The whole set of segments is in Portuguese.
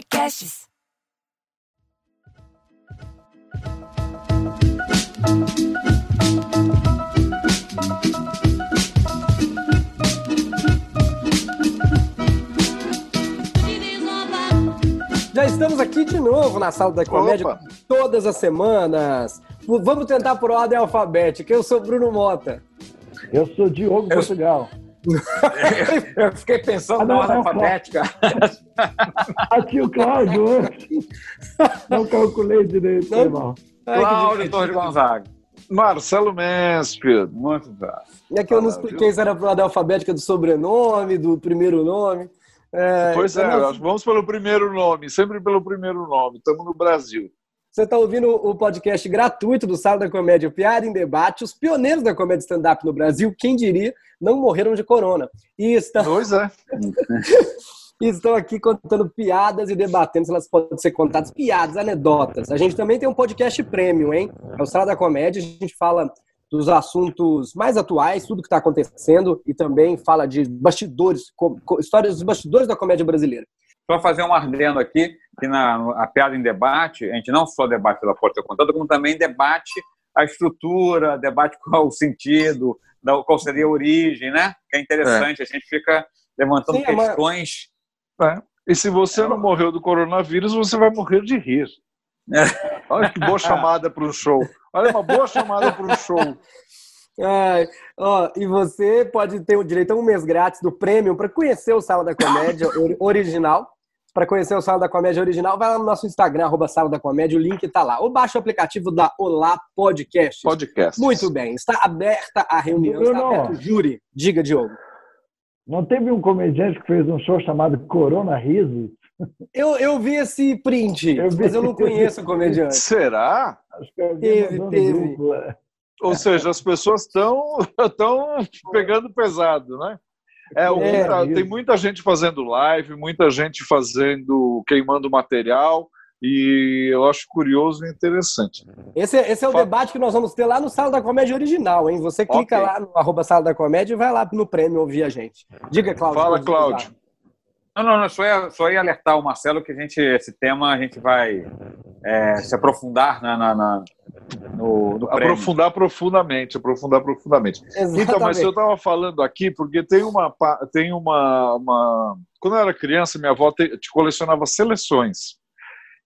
Podcasts. Já estamos aqui de novo na sala da comédia Opa. todas as semanas. Vamos tentar por ordem alfabética. Eu sou Bruno Mota. Eu sou Diogo Portugal. Eu fiquei pensando Ah, na ordem alfabética. Aqui o Cláudio antes. Não calculei direito, Não. Ai, que Cláudio. Torres Gonzaga. Marcelo Mansfield. Muito bem. É que eu não expliquei se era por ordem alfabética do sobrenome, do primeiro nome. É, Pois é, então, nós vamos pelo primeiro nome, sempre pelo primeiro nome. Estamos no Brasil. Você está ouvindo o podcast gratuito do Sala da Comédia Piada em Debate. Os pioneiros da comédia stand-up no Brasil, quem diria, não morreram de corona. E estão, Pois é. estão aqui contando piadas e debatendo se elas podem ser contadas. Piadas, anedotas. A gente também tem um podcast premium, hein? É o Sala da Comédia. A gente fala dos assuntos mais atuais, tudo que está acontecendo, e também fala de bastidores, histórias dos bastidores da comédia brasileira. Só fazer um ardendo aqui, que na a piada em debate, a gente não só debate pela porta contada, como também debate a estrutura, debate qual o sentido, da- qual seria a origem, né? Que é interessante, a gente fica levantando Sim, é questões. É. E se você não morreu do coronavírus, você vai morrer de rir. Olha que boa chamada para um show. Olha uma boa chamada para um show. Ai, ó, e você pode ter o direito a um mês grátis do Premium para conhecer o Sala da Comédia ori- original. Para conhecer o Sala da Comédia original, vai lá no nosso Instagram, arroba Sala da Comédia, o link está lá. Ou baixa o aplicativo da Olá Podcast. Podcast. Muito bem, está aberta a reunião, está Bruno. aberto o júri. Diga, Diogo. Não teve um comediante que fez um show chamado Corona Riso? Eu, eu vi esse print, Eu vi. mas eu não conheço o comediante. Será? Acho que Teve, teve. é. Ou seja, as pessoas estão estão pegando pesado, né? É, o- É, muita- tem muita gente fazendo live, muita gente fazendo, queimando material, e eu acho curioso e interessante. Esse, esse é o Fala. debate que nós vamos ter lá no Sala da Comédia original, hein? Você clica Ok. lá no arroba Sala da Comédia e vai lá no Prêmio ouvir a gente. Diga, Cláudio. Fala, divulgar. Cláudio. Não, não, não, só ia, só ia alertar o Marcelo que a gente, esse tema a gente vai é, se aprofundar na, na- na- no, no. Aprofundar profundamente, aprofundar profundamente. Exatamente. Então, mas eu estava falando aqui porque tem uma tem uma, uma- quando eu era criança minha avó te, te colecionava seleções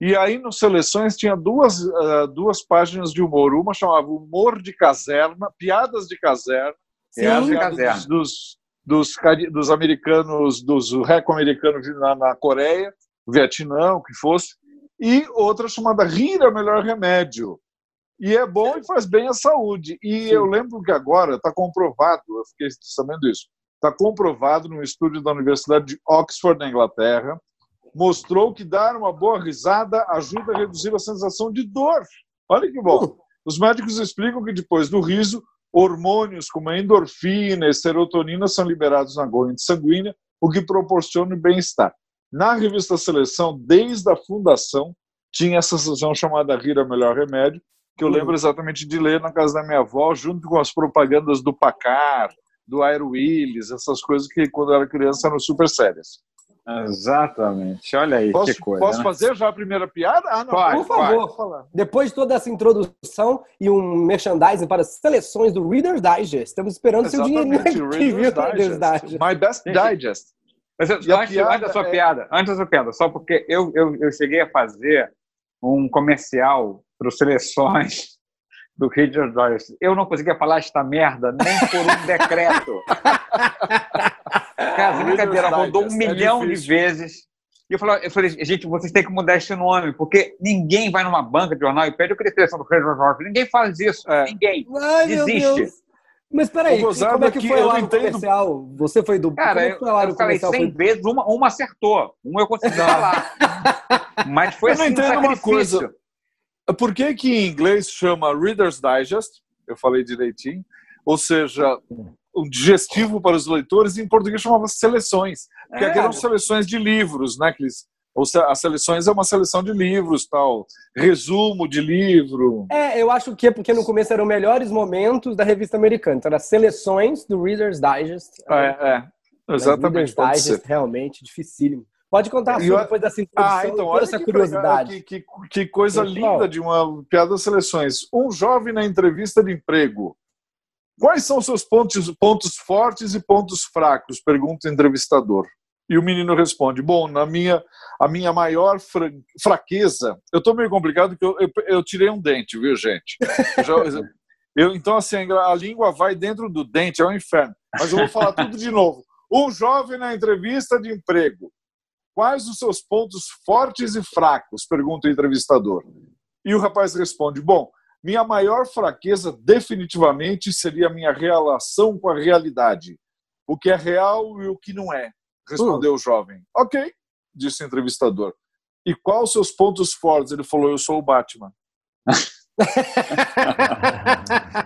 e aí nos seleções tinha duas ah, duas páginas de humor uma chamava humor de caserna piadas de caserna Sim. Piadas de caserna. dos, dos dos, dos americanos dos reco-americanos na, na Coreia Vietnã o que fosse e outra chamada rir é o melhor remédio e é bom e faz bem à saúde. E eu lembro que agora está comprovado, eu fiquei sabendo isso, está comprovado num estudo da Universidade de Oxford, na Inglaterra, mostrou que dar uma boa risada ajuda a reduzir a sensação de dor. Olha que bom. Os médicos explicam que depois do riso, hormônios como a endorfina e serotonina são liberados na corrente sanguínea, o que proporciona bem-estar. Na revista Seleção, desde a fundação, tinha essa sessão chamada Rir é o Melhor Remédio, que eu Uhum. lembro exatamente de ler na casa da minha avó, junto com as propagandas do Pacar, do Air Willis, essas coisas que quando eu era criança eram super sérias. Exatamente. Olha aí, Posso, que coisa. posso né? fazer já a primeira piada? Ah, não. Pode, Por favor. Falar. Depois de toda essa introdução e um merchandising para as seleções do Reader's Digest, estamos esperando seu Exatamente, viu, Reader's Reader's Digest. My Best Digest. Mas, E a antes, piada antes da sua é- piada, antes da sua piada, só porque eu, eu, eu cheguei a fazer um comercial para os seleções do Reader's Digest. Eu não conseguia falar esta merda nem por um decreto. Cara, brincadeira rodou um é milhão de vezes. E eu falei, eu falei, gente, vocês têm que mudar esse nome, porque ninguém vai numa banca de jornal e pede o que seleção do Reader's Digest. Ninguém faz isso. É. Ninguém. Ai, meu Desiste. Mas peraí, como é que é que foi eu lá não no entendo- comercial? Você foi do... Cara, como é eu, que foi lá eu no falei comercial? 100 Foi- vezes, uma, uma acertou. Uma eu consegui falar. Mas foi Eu não assim, um entendo uma sacrifício. coisa. Por que, que em inglês chama Reader's Digest? Eu falei direitinho. Ou seja, um digestivo para os leitores, e em português chamava seleções. Porque É. aqui eram seleções de livros, né? Que eles, ou se- as seleções é uma seleção de livros, tal. Resumo de livro. É, eu acho que é porque no começo eram melhores momentos da revista americana. Então, eram as seleções do Reader's Digest. É, é. Exatamente. Reader's Digest, ser. realmente, dificílimo. Pode contar E eu- depois dessa introdução, Ah, então, olha essa que, curiosidade. que, que, que coisa linda de uma piada das seleções. Um jovem na entrevista de emprego. Quais são seus pontos, pontos fortes e pontos fracos? Pergunta o entrevistador. E o menino responde: Bom, na minha, a minha maior fra- fraqueza. Eu estou meio complicado porque eu, eu, eu tirei um dente, viu, gente? Eu já- eu- então, assim, a língua vai dentro do dente, é um inferno. Mas eu vou falar tudo de novo. Um jovem na entrevista de emprego. Quais os seus pontos fortes e fracos? Pergunta o entrevistador. E o rapaz responde: Bom, minha maior fraqueza definitivamente seria a minha relação com a realidade. O que é real e o que não é. Respondeu o jovem. Ok, disse o entrevistador. E quais os seus pontos fortes? Ele falou: Eu sou o Batman.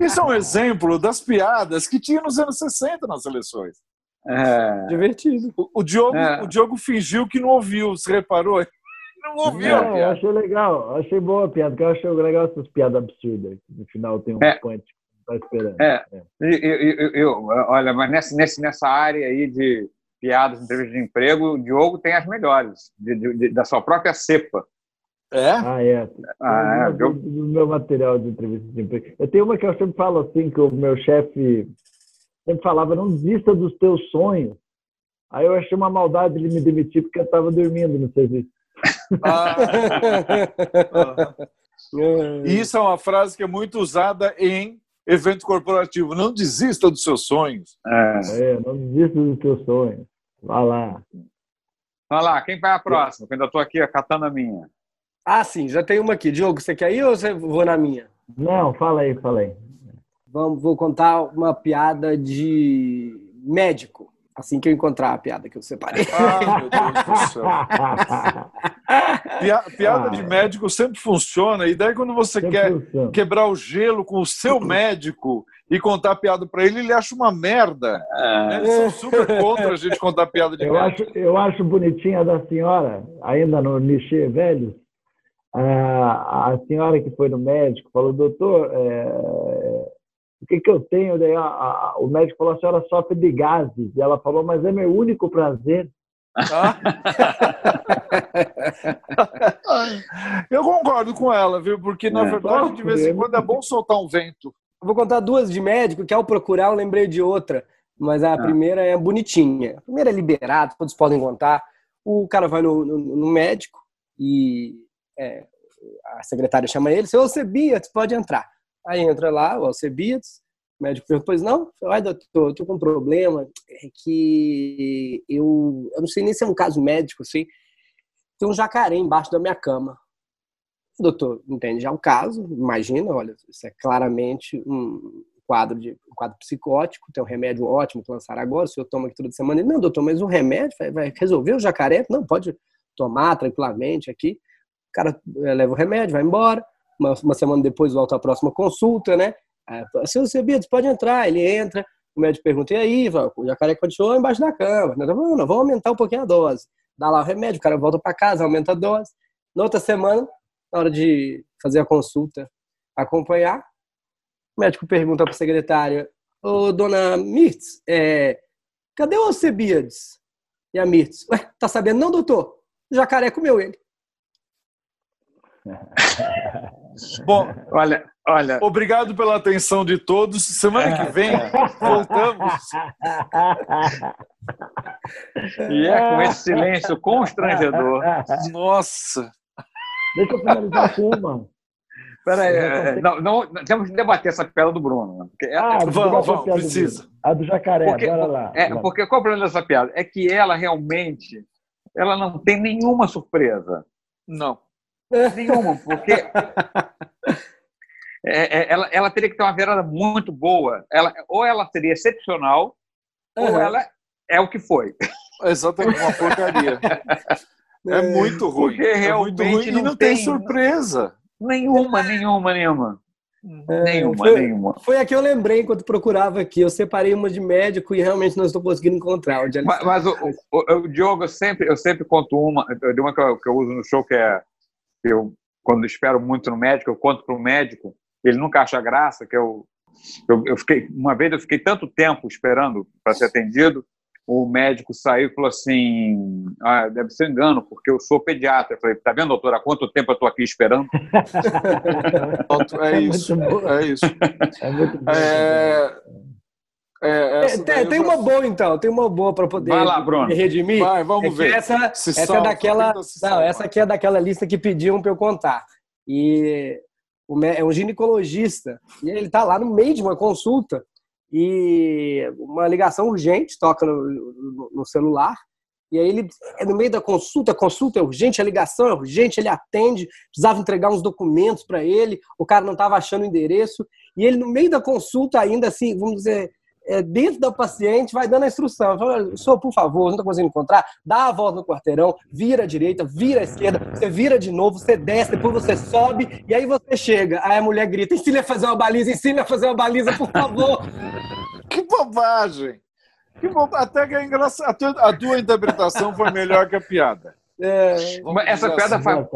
Esse é um exemplo das piadas que tinha nos anos 60 nas seleções. É, Divertido. O, o Diogo, É. o Diogo fingiu que não ouviu, você reparou? Não ouviu piada. achei legal, achei boa a piada, porque eu achei legal essas piadas absurdas. que No final tem um É. punch que não tá esperando. É. eu, eu- eu- eu- olha, mas nessa, nessa área aí de piadas, entrevistas de emprego, o Diogo tem as melhores, de- de- de- da sua própria cepa. É? Ah, é. Ah, é, do, do meu material de entrevista de emprego. Eu tenho uma que eu sempre falo assim, que o meu chefe sempre falava, não desista dos teus sonhos. Aí eu achei uma maldade ele me demitir porque eu estava dormindo no serviço. Ah, isso é uma frase que é muito usada em evento corporativo. Não desista dos seus sonhos. É. É, não desista dos teus sonhos. Vá lá. Vai lá, quem vai a próxima? Que eu ainda estou aqui catando a minha. Ah, sim, já tem uma aqui. Diogo, você quer ir ou você vou na minha? Não, fala aí, fala aí. Vamos, vou contar uma piada de médico. Assim que eu encontrar a piada que eu separei. Ah, meu Deus do céu. Pia- Piada de médico sempre funciona. E daí, quando você quer funciona. quebrar o gelo com o seu médico e contar piada para ele, ele acha uma merda. né? Eles são super contra a gente contar piada de Eu médico. acho, eu acho bonitinha da senhora, ainda no Nichê Velhos, a, a senhora que foi no médico falou, doutor, é, o que, que eu tenho? Daí a- a- o médico falou, a senhora sofre de gases. E ela falou, mas é meu único prazer. Ah. Eu concordo com ela, viu? Porque, na É. verdade, de vez em quando é bom soltar um vento. Eu Vou contar duas de médico, que ao procurar eu lembrei de outra. Mas a primeira é bonitinha. A primeira é liberado, todos podem contar. O cara vai no, no- no médico e é, a secretária chama ele, seu Alcebiades, pode entrar. Aí entra lá o Alcebiades, o médico pergunta, pois não? Ai, doutor, eu tô com um problema, é que eu, eu não sei nem se é um caso médico, assim, tem um jacaré embaixo da minha cama. Doutor entende já o caso, imagina, olha, isso é claramente um quadro de um quadro psicótico, tem um remédio ótimo que lançaram agora, o senhor toma aqui toda semana. Ele, não, doutor, mas o remédio vai, vai resolver o jacaré? Não, pode tomar tranquilamente aqui. O cara eh, leva o remédio, vai embora. Uma, uma semana depois volta à próxima consulta, né? Seu Cebidos, pode entrar. Ele entra, o médico pergunta, e aí, o jacaré continuou embaixo da cama. Não, não, vamos aumentar um pouquinho a dose. Dá lá o remédio, o cara volta para casa, aumenta a dose. Na outra semana, na hora de fazer a consulta, acompanhar, o médico pergunta para a secretária, ô, dona Mirtz, é, cadê o Alcebiades? E a Mirtz, ué, tá sabendo não, doutor? O jacaré comeu ele. Bom, Olha, olha, obrigado pela atenção de todos. Semana que vem, voltamos. e é com esse silêncio constrangedor. Nossa. Deixa eu finalizar com uma. Peraí, é, não, não, temos que debater essa piada do Bruno. né? Porque, Ah, Vamos, pela vamos, piada precisa. A do jacaré, porque, bora lá. é, porque qual é o problema dessa piada? É que ela realmente ela não tem nenhuma surpresa. Não. Nenhuma, porque é, é, ela, ela teria que ter uma virada muito boa. Ela, ou ela seria excepcional, ou Uhum. ela é o que foi. Exatamente, uma porcaria. É muito ruim. Porque é muito realmente ruim e não não tem tem- surpresa. Nenhuma, nenhuma, nenhuma. É, Nenhuma, foi, nenhuma. Foi a que eu lembrei enquanto procurava aqui. Eu separei uma de médico e realmente não estou conseguindo encontrar. Onde Mas, mas o, o, o Diogo, eu sempre, eu sempre conto uma, de uma que eu, que eu uso no show, que é que eu, quando espero muito no médico, eu conto para o médico, ele nunca acha graça, que eu, eu, eu fiquei, uma vez eu fiquei tanto tempo esperando para ser atendido, o médico saiu e falou assim: ah, deve ser engano, porque eu sou pediatra. Eu falei: tá vendo, doutora, há quanto tempo eu estou aqui esperando? é isso. É isso. É muito bom. É... É, é tem, tem uma boa, então. Tem uma boa para poder Vai lá, Bruno. me redimir. Vai, vamos é ver. Essa, essa é daquela. Não, essa aqui é daquela lista que pediam para eu contar. E é um ginecologista. E ele está lá no meio de uma consulta. E uma ligação urgente toca no, no, no celular. E aí ele é no meio da consulta, a consulta é urgente, a ligação é urgente, ele atende, precisava entregar uns documentos para ele, o cara não estava achando o endereço, e ele no meio da consulta ainda assim, vamos dizer, é, dentro da paciente, vai dando a instrução. Fala, senhor, por favor, não está conseguindo encontrar? Dá a volta no quarteirão, vira à direita, vira à esquerda, você vira de novo, você desce, depois você sobe, e aí você chega. Aí a mulher grita, ensina a fazer uma baliza, ensina a fazer uma baliza, por favor. que bobagem! Que bo... Até que é engraçado. A tua, a tua interpretação foi melhor que a piada. É... Essa piada assim. faz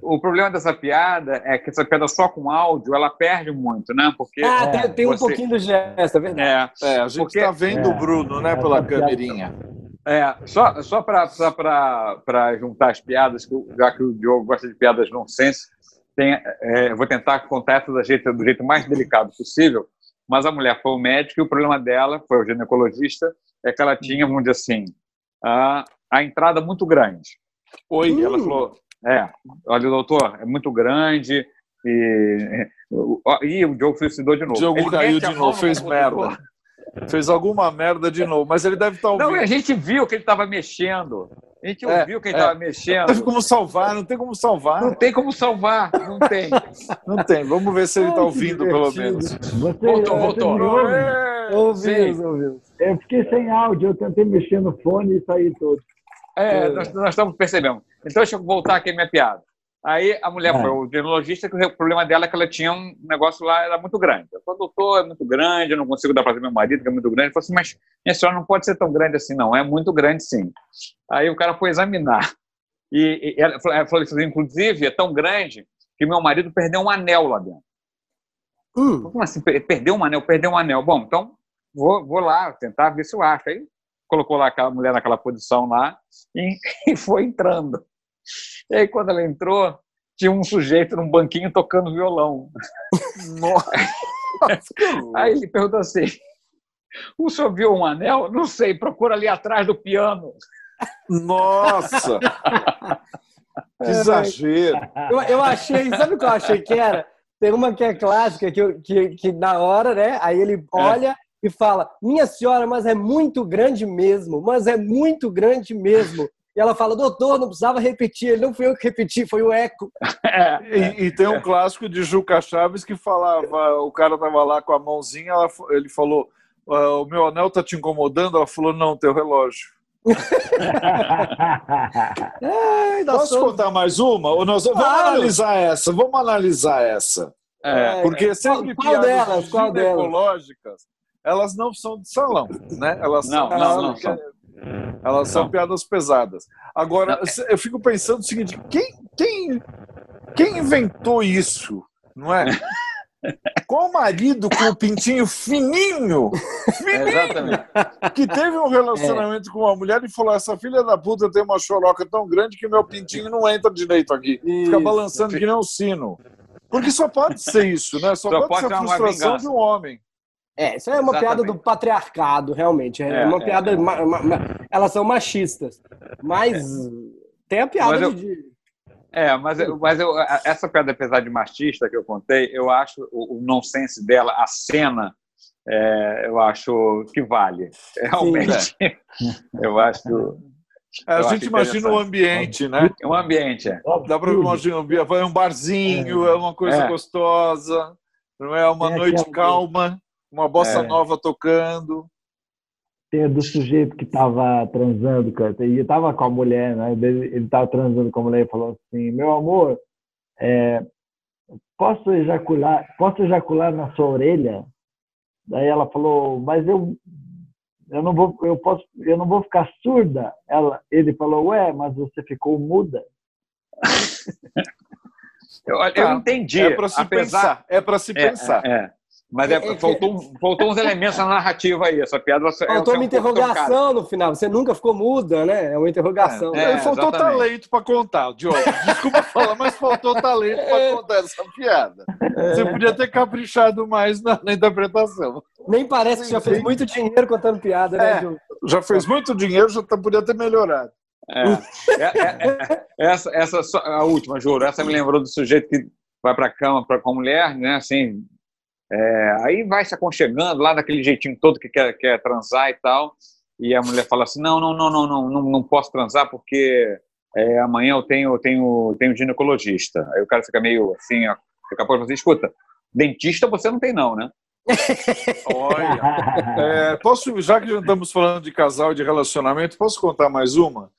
o problema dessa piada é que essa piada só com áudio, ela perde muito, né? Porque ah, tem, tem um pouquinho do gesto, é verdade. É, é a gente está vendo é, o Bruno, né, pela câmerinha. É, só, só para juntar as piadas, já que o Diogo gosta de piadas nonsense, tem, é, vou tentar contar essa do jeito, do jeito mais delicado possível, mas a mulher foi o médico e o problema dela, foi o ginecologista, é que ela tinha, vamos dizer assim, a, a entrada muito grande. Oi, hum. ela falou, é, olha, doutor, é muito grande e, e o Diogo suicidou de novo. O Diogo ele caiu de novo, fez merda. Fez alguma merda de novo, mas ele deve estar ouvindo. Não, a gente viu que ele estava mexendo. A gente é, ouviu que ele estava é. mexendo. Não tem como salvar, não tem como salvar. Não tem como salvar, não tem. Não tem. Vamos ver se ele está ouvindo, pelo menos. Você, voltou, voltou. Ouvimos, ouvimos. Eu fiquei sem áudio, eu tentei mexer no fone e saí todo. É, nós, nós estamos percebendo. Então, deixa eu voltar aqui a minha piada. Aí a mulher é. foi o ginecologista, que o problema dela é que ela tinha um negócio lá, era muito grande. Ela falou, doutor, é muito grande, eu não consigo dar para meu marido, que é muito grande. Ele falou assim, mas minha senhora não pode ser tão grande assim, não. É muito grande, sim. Aí o cara foi examinar. E, e ela falou assim, inclusive, é tão grande que meu marido perdeu um anel lá dentro. Uh. Como assim? Perdeu um anel? Perdeu um anel. Bom, então vou, vou lá tentar ver se eu acho. Aí colocou lá aquela mulher naquela posição lá e, e foi entrando. E aí, quando ela entrou, tinha um sujeito num banquinho tocando violão. Nossa! aí ele perguntou assim: o senhor viu um anel? Não sei, procura ali atrás do piano. Nossa! que exagero! Eu, eu achei, sabe o que eu achei que era? Tem uma que é clássica, que, que, que na hora, né? Aí ele olha é e fala: Minha senhora, mas é muito grande mesmo, mas é muito grande mesmo. E ela fala, doutor, não precisava repetir. Ele não foi eu que repeti, foi o eco. É, e, e, tem um clássico de Juca Chaves que falava, o cara tava lá com a mãozinha, ela, ele falou, ah, o meu anel tá te incomodando? Ela falou, não, teu relógio. Ai, Posso contar mais uma? Ou nós vamos claro. analisar essa? Vamos analisar essa. É, porque sempre qual, qual delas, qual ecológicas elas não são de salão, né? Elas não, são, não, não são. Elas são piadas pesadas. Agora, eu fico pensando o seguinte: quem, quem, quem inventou isso? Não é? Qual marido com o pintinho fininho, fininho Exatamente. que teve um relacionamento é. com uma mulher e falou: essa filha da puta tem uma choroca tão grande que meu pintinho não entra direito aqui. Isso. Fica balançando que nem um sino. Porque só pode ser isso, né? Só, só pode, pode, ser a frustração de um homem. É, isso é uma Exatamente. piada do patriarcado, realmente. É, é uma é, piada. É. Ma, ma, ma, elas são machistas. Mas é. tem a piada eu, de. É, mas, eu, mas eu, essa piada, apesar de machista que eu contei, eu acho o, o nonsense dela, a cena, é, eu acho que vale. Realmente. eu acho. a gente imagina o ambiente, né? É um ambiente, é. Dá para imaginar um barzinho, é, uma coisa gostosa, não é uma noite calma uma bossa é. nova tocando. Tem do sujeito que estava transando, cara, e estava com a mulher, né? Ele estava transando com a mulher e falou assim: Meu amor, é, posso ejacular, posso ejacular na sua orelha? Daí ela falou: Mas eu, eu não vou, eu posso, eu não vou ficar surda. Ela, ele falou: Ué, mas você ficou muda. eu, eu tá. entendi. É para se apesar... pensar. É para se é, pensar. É, é. Mas é, faltou, faltou uns elementos na narrativa aí. Essa piada você, Faltou uma interrogação no final. Você nunca ficou muda, né? É uma interrogação. É, é, faltou exatamente. talento para contar, Diogo. Desculpa falar, mas faltou talento para contar essa piada. Você podia ter caprichado mais na, na interpretação. Nem parece que já fez muito dinheiro contando piada, né, É, Diogo? já fez muito dinheiro, já tá- podia ter melhorado. É. É, é, é, essa, essa a última, juro. Essa me lembrou do sujeito que vai para a cama pra, com a mulher, né? Assim, é, aí vai se aconchegando lá daquele jeitinho todo que quer, quer transar e tal. E a mulher fala assim: não, não, não, não, não, não, não posso transar porque é, amanhã eu tenho, tenho, tenho ginecologista. Aí o cara fica meio assim, ó, fica a pouco assim, escuta, dentista você não tem não, né? Olha. É, posso, já que já estamos falando de casal e de relacionamento, posso contar mais uma?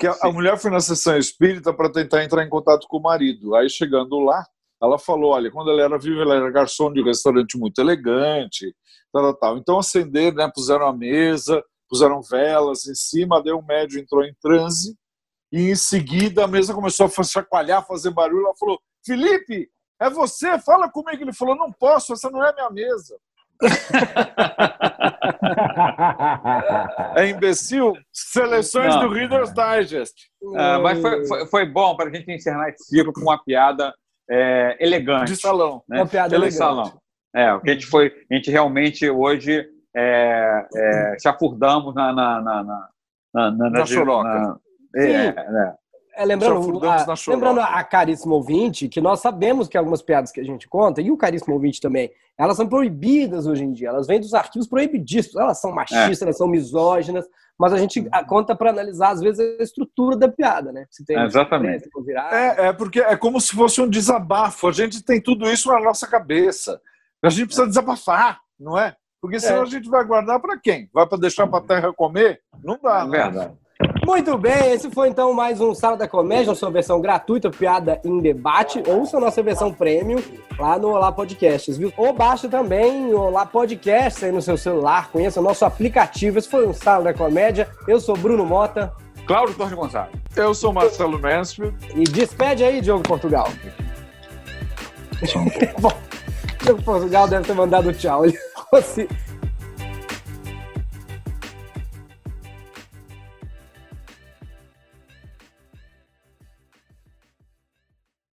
Que a, a mulher foi na sessão espírita para tentar entrar em contato com o marido. Aí chegando lá, ela falou: olha, quando ela era viva, ela era garçom de um restaurante muito elegante, tal, tal. Então acenderam, né, puseram a mesa, puseram velas em cima, daí o médium entrou em transe e em seguida a mesa começou a chacoalhar, fazer barulho. Ela falou: Felipe, é você? Fala comigo. Ele falou: não posso, essa não é minha mesa. É imbecil? Seleções Não. do Reader's Digest. Ah, mas foi, foi, foi bom para a gente encerrar esse ciclo com uma piada é, elegante. De salão. né? Uma piada elegante. salão. É, o que a gente foi, a gente realmente hoje é, é, chafurdamos na na na na, na, na, Na choroca. na- é, é. É, lembrando, a, lembrando a caríssima ouvinte que nós sabemos que algumas piadas que a gente conta, e o caríssimo ouvinte também, elas são proibidas hoje em dia. Elas vêm dos arquivos proibidíssimos. Elas são machistas, elas são misóginas, mas a gente conta para analisar, às vezes, a estrutura da piada, né? Se tem Exatamente. for virar. É, é porque é como se fosse um desabafo. A gente tem tudo isso na nossa cabeça. A gente precisa desabafar, não é? Porque senão É. a gente vai guardar para quem? Vai para deixar para a terra comer? Não dá, É né? verdade. Muito bem, esse foi então mais um Sala da Comédia, a sua versão gratuita, piada em debate, ouça a nossa versão premium lá no Olá Podcasts, viu? Ou baixa também o Olá Podcasts aí no seu celular, conheça o nosso aplicativo. Esse foi um Sala da Comédia. Eu sou Bruno Mota Cláudio Torres Gonçalves. Eu sou Marcelo Mansfield. e despede aí, Diogo Portugal. Bom, Diogo Portugal deve ter mandado tchau. Ele